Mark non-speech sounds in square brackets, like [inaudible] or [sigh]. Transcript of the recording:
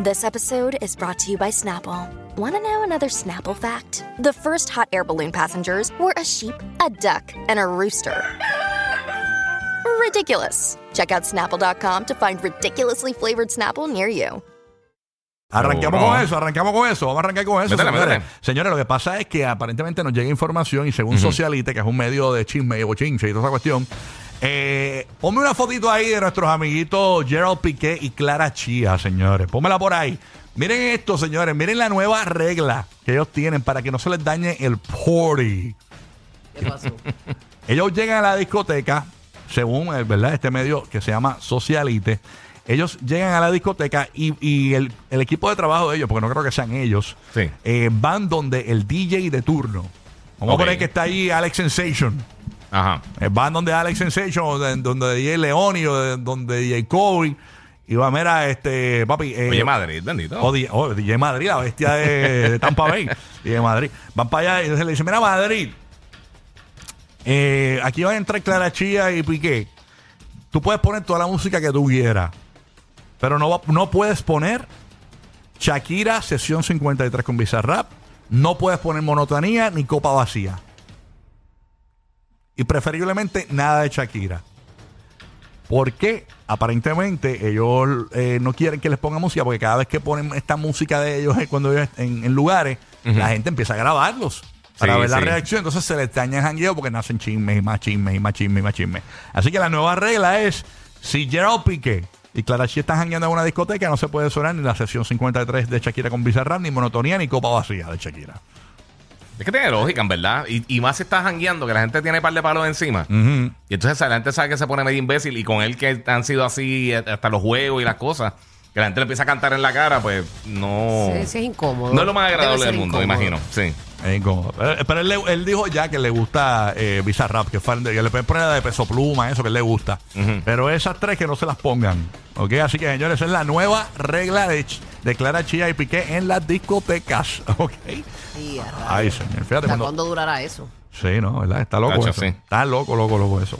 This episode is brought to you by Snapple. Want to know another Snapple fact? The first hot air balloon passengers were a sheep, a duck, and a rooster. Ridiculous. Check out snapple.com to find ridiculously flavored Snapple near you. Arranquemos con eso, arrancamos con eso, vamos a arrancar con eso. Métele, señores. métele. Señores, lo que pasa es que aparentemente nos llega información y según Socialite, que es un medio de chisme y bochinche y toda esa cuestión, eh, ponme una fotito ahí de nuestros amiguitos Gerald Piqué y Clara Chía, señores. Pónmela por ahí. Miren esto, señores, miren la nueva regla que ellos tienen para que no se les dañe el party. ¿Qué pasó? [laughs] Ellos llegan a la discoteca, según eh, ¿verdad? este medio que se llama Socialite. Ellos llegan a la discoteca y, y el, el equipo de trabajo de ellos, porque no creo que sean ellos, Sí. eh, van donde el DJ de turno. Vamos a poner que está ahí Alex Sensation. Ajá. Eh, van donde Alex Sensation, de- donde DJ Leoni, o de- donde DJ Kobe. Y va, mira, este, papi. eh, Oye, Madrid, bendito. o DJ, oh, DJ Madrid, la bestia de, de Tampa Bay. [laughs] DJ Madrid. Van para allá y entonces le dicen, mira Madrid, eh, aquí van a entrar Clara Chía y Piqué. Tú puedes poner toda la música que tú quieras, pero no, va- no puedes poner Shakira, sesión 53 con Bizarrap. No puedes poner monotonía ni copa vacía. Y preferiblemente nada de Shakira. Porque aparentemente ellos eh, no quieren que les ponga música, porque cada vez que ponen esta música de ellos eh, cuando ellos en, en lugares, la gente empieza a grabarlos para Sí, ver la sí. reacción. Entonces se les daña el jangueo porque nacen chismes y más chismes y más chismes y más chismes. Así que la nueva regla es: si Gerald Piqué y Clara Chía están jangueando en una discoteca, no se puede sonar ni la sesión 53 de Shakira con Bizarrap, ni monotonía, ni copa vacía de Shakira. Es que tiene lógica, en verdad. Y, y más si está jangueando, que la gente tiene par de palos encima. Ujú. Y entonces la gente sabe que se pone medio imbécil. Y con él que han sido así hasta los juegos y las cosas, que la gente le empieza a cantar en la cara, pues no. Sí, sí, es incómodo. No es lo más Debe agradable ser del mundo, me incómodo. imagino. Sí. Es incómodo. Pero, pero él, le- él dijo ya que le gusta eh, Bizarrap, que, fan de- que le pueden poner la de peso pluma, eso que él le gusta. Pero esas tres que no se las pongan. ¿Ok? Así que, señores, esa es la nueva regla de, Ch- de Clara Chía y Piqué en las discotecas. [laughs] ¿Ok? Sí, a rayos. Ay, señor. Fíjate ¿Hasta cuando. cuándo durará eso? Sí, no, ¿verdad? Está loco Tacho, eso. sí. Está loco, loco, loco eso.